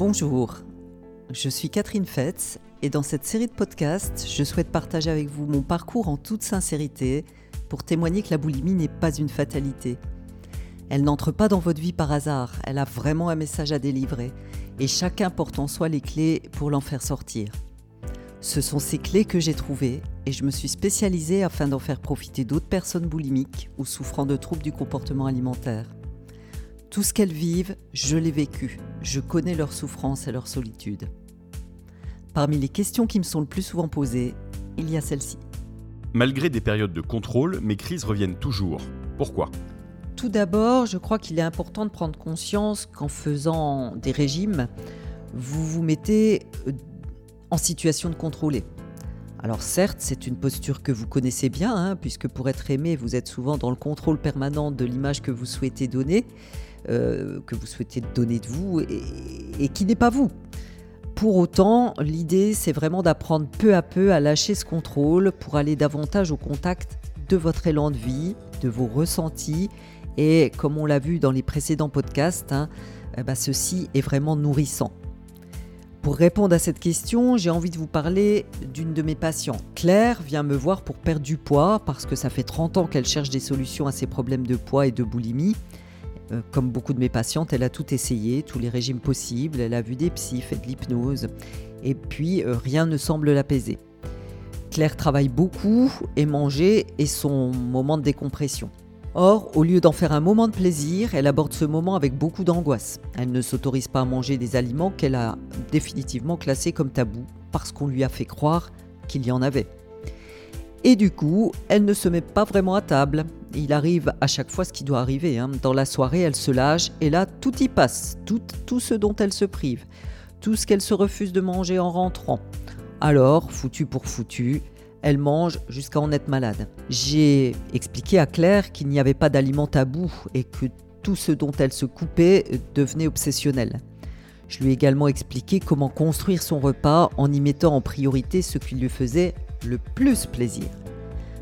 Bonjour, je suis Catherine Fetz et dans cette série de podcasts, je souhaite partager avec vous mon parcours en toute sincérité pour témoigner que la boulimie n'est pas une fatalité. Elle n'entre pas dans votre vie par hasard, elle a vraiment un message à délivrer et chacun porte en soi les clés pour l'en faire sortir. Ce sont ces clés que j'ai trouvées et je me suis spécialisée afin d'en faire profiter d'autres personnes boulimiques ou souffrant de troubles du comportement alimentaire. Tout ce qu'elles vivent, je l'ai vécu. Je connais leur souffrance et leur solitude. Parmi les questions qui me sont le plus souvent posées, il y a celle-ci. Malgré des périodes de contrôle, mes crises reviennent toujours. Pourquoi? Tout d'abord, je crois qu'il est important de prendre conscience qu'en faisant des régimes, vous vous mettez euh, en situation de contrôler. Alors certes, c'est une posture que vous connaissez bien, hein, puisque pour être aimé, vous êtes souvent dans le contrôle permanent de l'image que vous souhaitez donner, euh, que vous souhaitez donner de vous et, qui n'est pas vous. Pour autant, l'idée, c'est vraiment d'apprendre peu à peu à lâcher ce contrôle pour aller davantage au contact de votre élan de vie, de vos ressentis. Et comme on l'a vu dans les précédents podcasts, hein, eh ben, ceci est vraiment nourrissant. Pour répondre à cette question, j'ai envie de vous parler d'une de mes patients. Claire vient me voir pour perdre du poids parce que ça fait 30 ans qu'elle cherche des solutions à ses problèmes de poids et de boulimie. Euh, comme beaucoup de mes patientes, elle a tout essayé, tous les régimes possibles, elle a vu des psys, fait de l'hypnose, et puis euh, rien ne semble l'apaiser. Claire travaille beaucoup et manger est son moment de décompression. Or, au lieu d'en faire un moment de plaisir, elle aborde ce moment avec beaucoup d'angoisse. Elle ne s'autorise pas à manger des aliments qu'elle a définitivement classés comme tabous parce qu'on lui a fait croire qu'il y en avait. Et du coup, elle ne se met pas vraiment à table. Il arrive à chaque fois ce qui doit arriver. Hein. Dans la soirée, elle se lâche et là, tout y passe. Tout, tout ce dont elle se prive. Tout ce qu'elle se refuse de manger en rentrant. Alors, foutu pour foutu, elle mange jusqu'à en être malade. J'ai expliqué à Claire qu'il n'y avait pas d'aliments tabou et que tout ce dont elle se coupait devenait obsessionnel. Je lui ai également expliqué comment construire son repas en y mettant en priorité ce qui lui faisait le plus plaisir.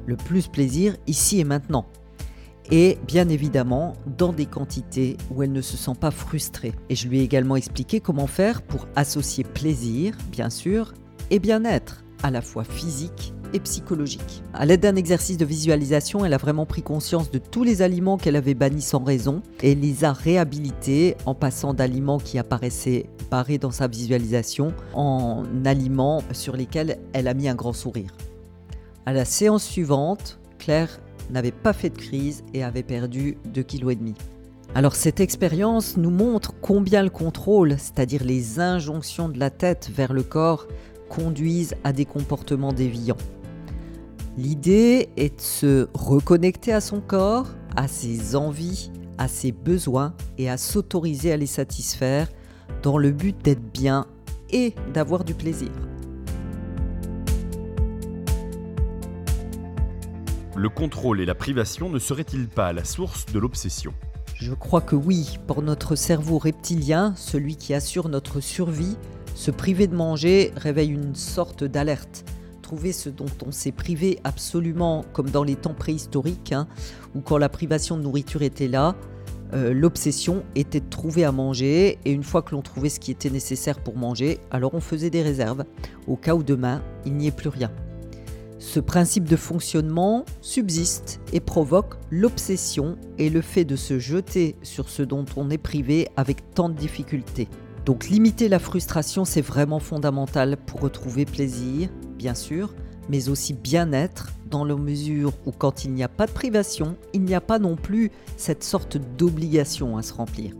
Le plus plaisir ici et maintenant. Et bien évidemment, dans des quantités où elle ne se sent pas frustrée. Et je lui ai également expliqué comment faire pour associer plaisir, bien sûr, et bien-être, à la fois physique et psychologique. À l'aide d'un exercice de visualisation, elle a vraiment pris conscience de tous les aliments qu'elle avait bannis sans raison et les a réhabilités en passant d'aliments qui apparaissaient barrés dans sa visualisation en aliments sur lesquels elle a mis un grand sourire. À la séance suivante, Claire n'avait pas fait de crise et avait perdu 2,5 kg. Alors cette expérience nous montre combien le contrôle, c'est-à-dire les injonctions de la tête vers le corps, conduisent à des comportements déviants. L'idée est de se reconnecter à son corps, à ses envies, à ses besoins et à s'autoriser à les satisfaire dans le but d'être bien et d'avoir du plaisir. Le contrôle et la privation ne seraient-ils pas la source de l'obsession? Je crois que oui, pour notre cerveau reptilien, celui qui assure notre survie, se priver de manger réveille une sorte d'alerte. Ce dont on s'est privé absolument, comme dans les temps préhistoriques, hein, où quand la privation de nourriture était là, euh, l'obsession était de trouver à manger, et une fois que l'on trouvait ce qui était nécessaire pour manger, alors on faisait des réserves, au cas où demain, il n'y ait plus rien. Ce principe de fonctionnement subsiste et provoque l'obsession et le fait de se jeter sur ce dont on est privé avec tant de difficultés. Donc limiter la frustration, c'est vraiment fondamental pour retrouver plaisir, bien sûr, mais aussi bien-être, dans la mesure où quand il n'y a pas de privation, il n'y a pas non plus cette sorte d'obligation à se remplir.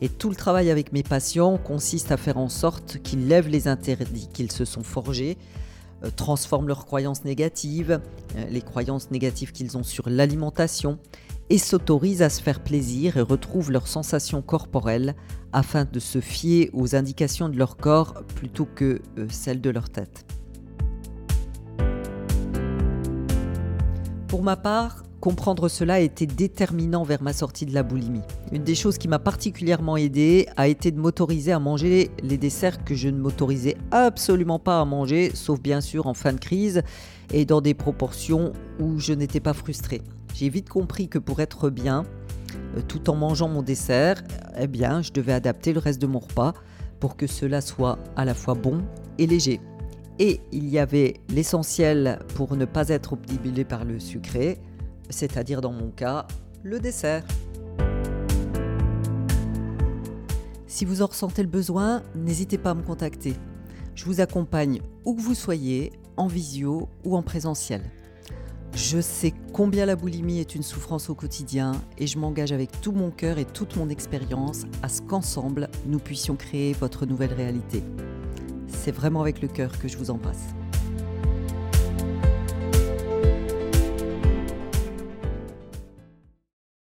Et tout le travail avec mes patients consiste à faire en sorte qu'ils lèvent les interdits qu'ils se sont forgés, euh, transforment leurs croyances négatives, euh, les croyances négatives qu'ils ont sur l'alimentation, et s'autorisent à se faire plaisir et retrouvent leurs sensations corporelles afin de se fier aux indications de leur corps plutôt que euh, celles de leur tête. Pour ma part, comprendre cela a été déterminant vers ma sortie de la boulimie. Une des choses qui m'a particulièrement aidé a été de m'autoriser à manger les desserts que je ne m'autorisais absolument pas à manger, sauf bien sûr en fin de crise et dans des proportions où je n'étais pas frustrée. J'ai vite compris que pour être bien, euh, tout en mangeant mon dessert, eh bien, je devais adapter le reste de mon repas pour que cela soit à la fois bon et léger. Et il y avait l'essentiel pour ne pas être obnubilé par le sucré, c'est-à-dire dans mon cas, le dessert. Si vous en ressentez le besoin, n'hésitez pas à me contacter. Je vous accompagne où que vous soyez, en visio ou en présentiel. Je sais combien la boulimie est une souffrance au quotidien et je m'engage avec tout mon cœur et toute mon expérience à ce qu'ensemble, nous puissions créer votre nouvelle réalité. C'est vraiment avec le cœur que je vous embrasse.